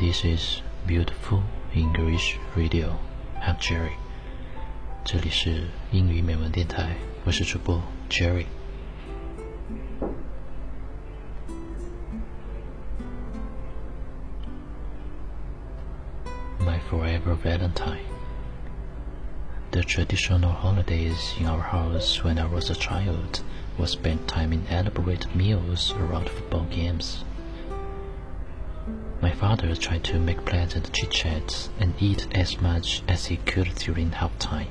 This is beautiful English radio. I'm Jerry. 这里是英语美文电台，我是主播 Jerry。My forever Valentine. The traditional holidays in our house when I was a child was spent time in elaborate meals around football games. Father tried to make pleasant chit-chats and eat as much as he could during half-time.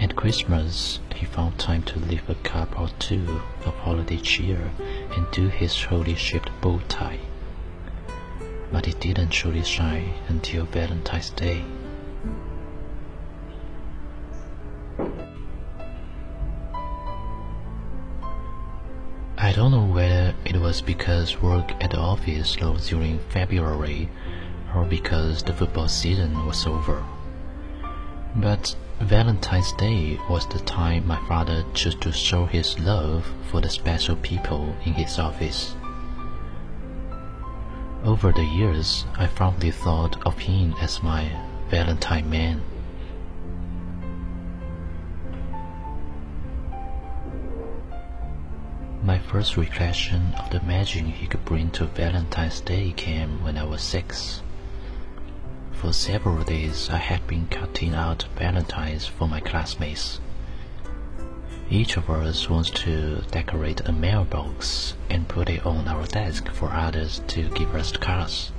At Christmas, he found time to leave a cup or two of holiday cheer and do his holy shaped bow tie. But it didn't truly shine until Valentine's Day. Was because work at the office slowed during February or because the football season was over. But Valentine's Day was the time my father chose to show his love for the special people in his office. Over the years, I fondly thought of him as my Valentine man. My first recollection of the magic he could bring to Valentine's Day came when I was six. For several days, I had been cutting out valentines for my classmates. Each of us wants to decorate a mailbox and put it on our desk for others to give us cards.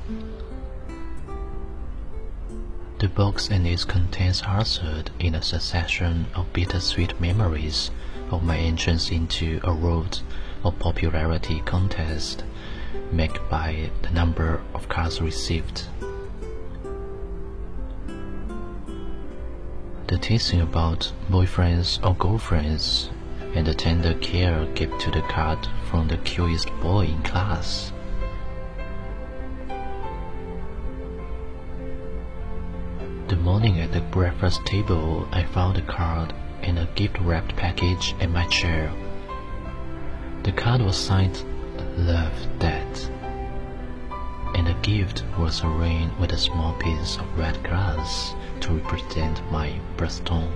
The box and its contents answered in a succession of bittersweet memories of my entrance into a world of popularity contest made by the number of cards received. The teasing about boyfriends or girlfriends and the tender care given to the card from the cutest boy in class. The morning at the breakfast table, I found a card in a gift-wrapped package at my chair. The card was signed Love Dad, and the gift was arranged with a small piece of red glass to represent my birthstone,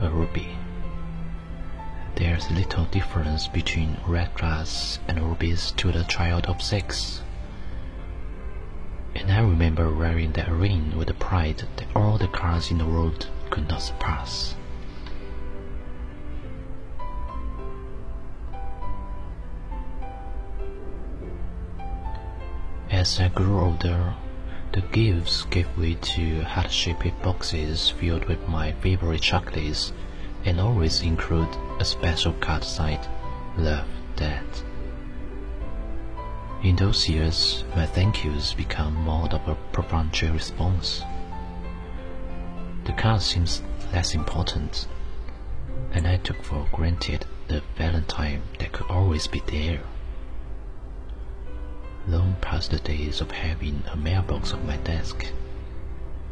a ruby. There's little difference between red glass and rubies to the child of six. And I remember wearing that ring with a pride that all the cards in the world could not surpass. As I grew older, the gifts gave way to heart-shaped boxes filled with my favorite chocolates and always include a special card signed Love Dad. In those years, my thank yous become more of a perfunctory response. The card seems less important, and I took for granted the Valentine that could always be there. Long past the days of having a mailbox on my desk,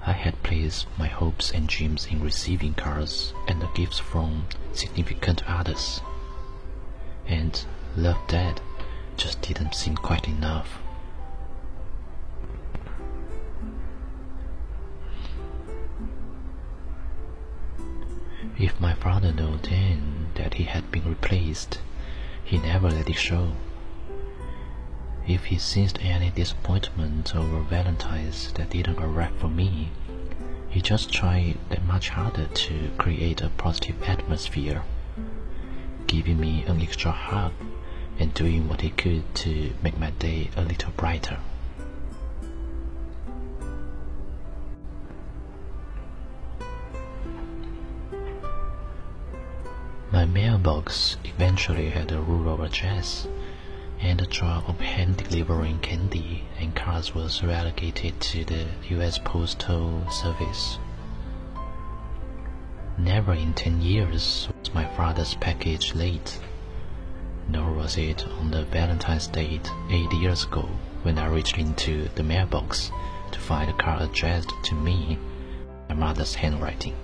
I had placed my hopes and dreams in receiving cards and the gifts from significant others. And Love that just didn't seem quite enough. If my father knew then that he had been replaced, he never let it show. If he sensed any disappointment over Valentine's that didn't arrive for me, he just tried that much harder to create a positive atmosphere, giving me an extra hug and doing what he could to make my day a little brighter. Mailbox eventually had a rural address, and the job of hand delivering candy and cards was relegated to the U.S. Postal Service. Never in ten years was my father's package late, nor was it on the Valentine's date eight years ago when I reached into the mailbox to find a card addressed to me, my mother's handwriting.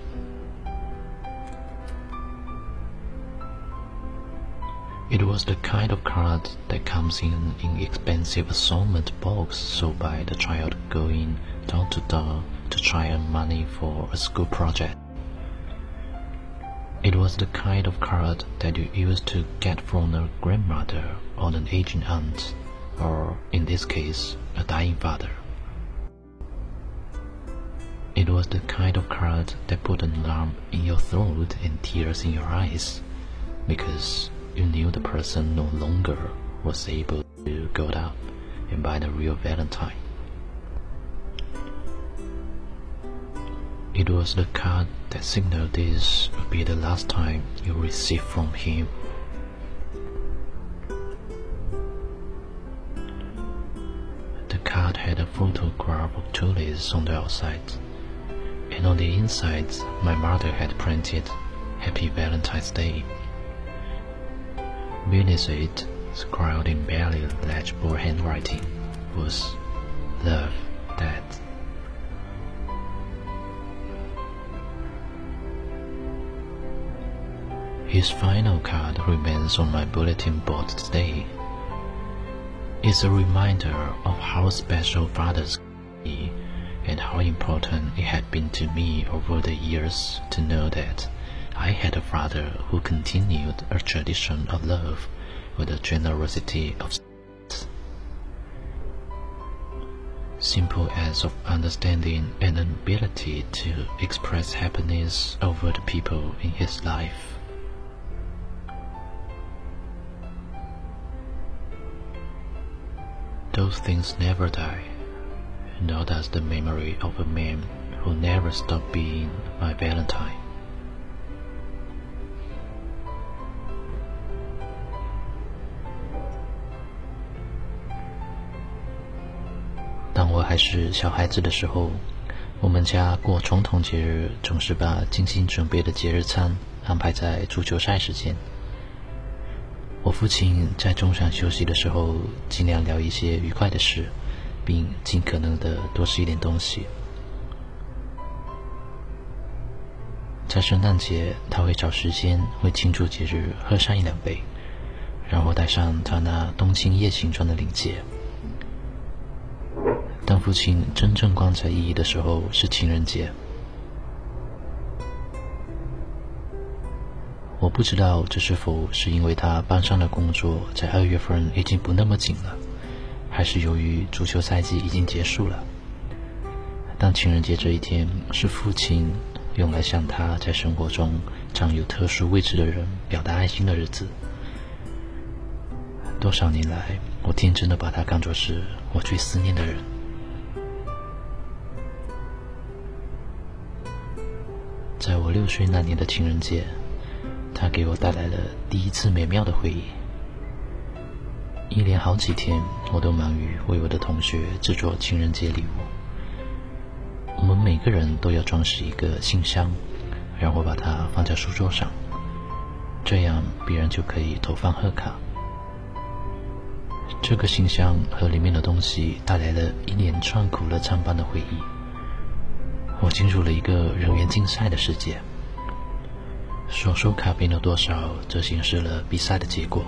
It was the kind of card that comes in an inexpensive assortment box sold by the child going door to door to try earn money for a school project. It was the kind of card that you used to get from a grandmother or an aging aunt, or in this case, a dying father. It was the kind of card that put an alarm in your throat and tears in your eyes, because you knew the person no longer was able to go out and buy the real Valentine. It was the card that signaled this would be the last time you received from him. The card had a photograph of Tullis on the outside and on the inside my mother had printed Happy Valentine's Day. Beneath it, scrawled in barely legible handwriting, was Love, Dad. His final card remains on my bulletin board today. It's a reminder of how special fathers be and how important it had been to me over the years to know that I had a father who continued a tradition of love with a generosity of simple acts of understanding and an ability to express happiness over the people in his life. Those things never die nor does the memory of a man who never stopped being my Valentine. 还是小孩子的时候，我们家过传统节日总是把精心准备的节日餐安排在足球赛时间。我父亲在中场休息的时候，尽量聊一些愉快的事。并尽可能的多吃一点东西。在圣诞节，他会找时间为庆祝节日喝上一两杯，然后戴上他那冬青叶形状的领结。当父亲真正光彩熠熠的时候是情人节。我不知道这是否是因为他班上的工作在二月份已经不那么紧了。还是由于足球赛季已经结束了。当情人节这一天是父亲用来向他在生活中占有特殊位置的人表达爱心的日子。多少年来，我天真的把他看作是我最思念的人。六岁那年的情人节，他给我带来了第一次美妙的回忆。一连好几天，我都忙于为我的同学制作情人节礼物。我们每个人都要装饰一个信箱，然后把它放在书桌上，这样别人就可以投放贺卡。这个信箱和里面的东西带来了一连串苦乐参半的回忆。我进入了一个人员竞赛的世界，所收卡片的多少，则显示了比赛的结果。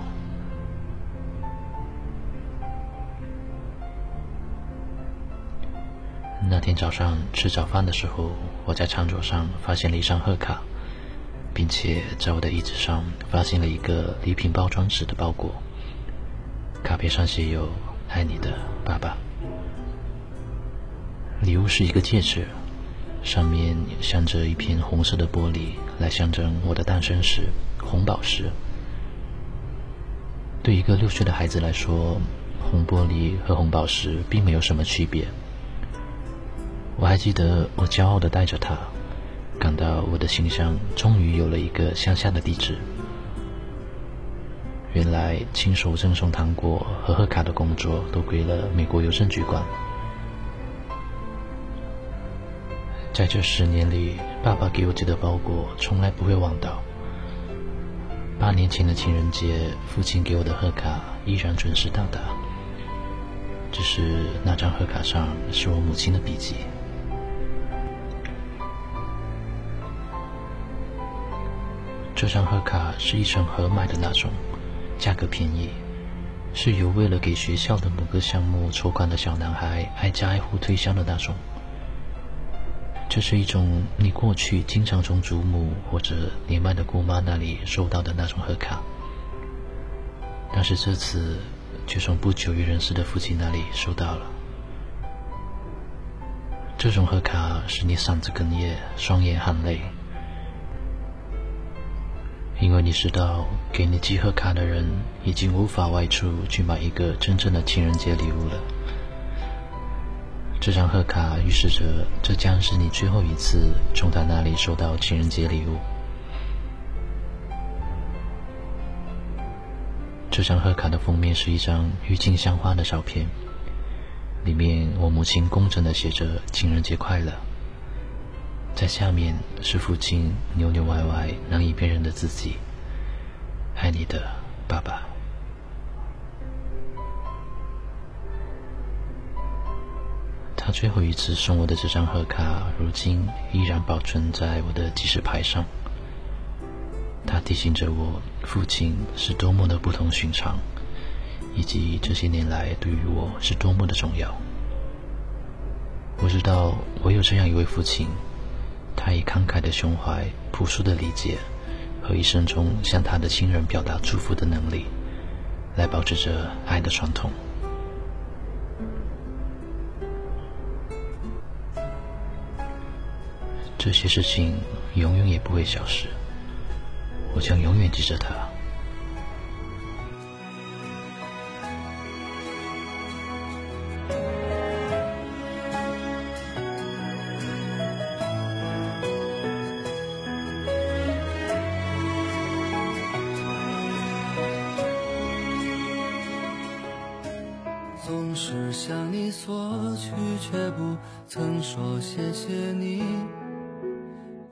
那天早上吃早饭的时候，我在餐桌上发现了一张贺卡，并且在我的椅子上发现了一个礼品包装纸的包裹。卡片上写有“爱你的爸爸”。礼物是一个戒指，上面镶着一片红色的玻璃，来象征我的诞生石——红宝石。对一个六岁的孩子来说，红玻璃和红宝石并没有什么区别。我还记得，我骄傲地带着它，感到我的信箱终于有了一个乡下的地址。原来，亲手赠送糖果和贺卡的工作都归了美国邮政局管。在这十年里，爸爸给我寄的包裹从来不会忘到。八年前的情人节，父亲给我的贺卡依然准时到达，只是那张贺卡上是我母亲的笔迹。这张贺卡是一成盒买的那种，价格便宜，是由为了给学校的某个项目筹款的小男孩挨家挨户推销的那种。这是一种你过去经常从祖母或者年迈的姑妈那里收到的那种贺卡，但是这次却从不久于人世的父亲那里收到了。这种贺卡使你嗓子哽咽，双眼含泪，因为你知道给你寄贺卡的人已经无法外出去买一个真正的情人节礼物了。这张贺卡预示着这将是你最后一次从他那里收到情人节礼物。这张贺卡的封面是一张郁金香花的照片，里面我母亲工整的写着“情人节快乐”，在下面是父亲扭扭歪歪难以辨认的字迹：“爱你的爸爸。”最后一次送我的这张贺卡，如今依然保存在我的记事牌上。他提醒着我，父亲是多么的不同寻常，以及这些年来对于我是多么的重要。我知道我有这样一位父亲，他以慷慨的胸怀、朴素的理解和一生中向他的亲人表达祝福的能力，来保持着爱的传统。这些事情永远也不会消失，我将永远记着它。总是向你索取，却不曾说谢谢你。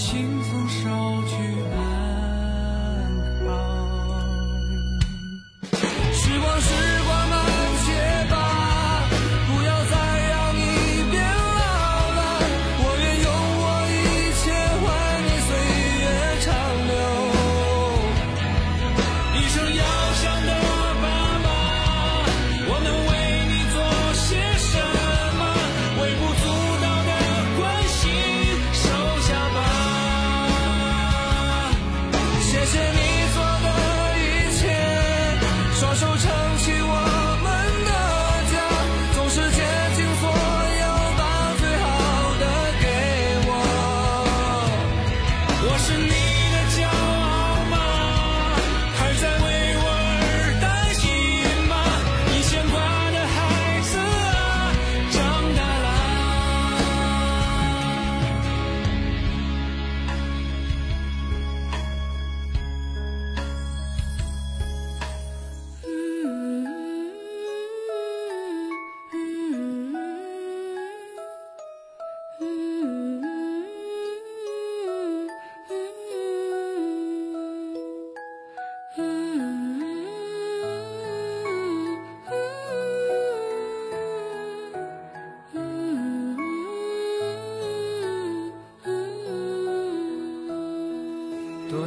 轻松手。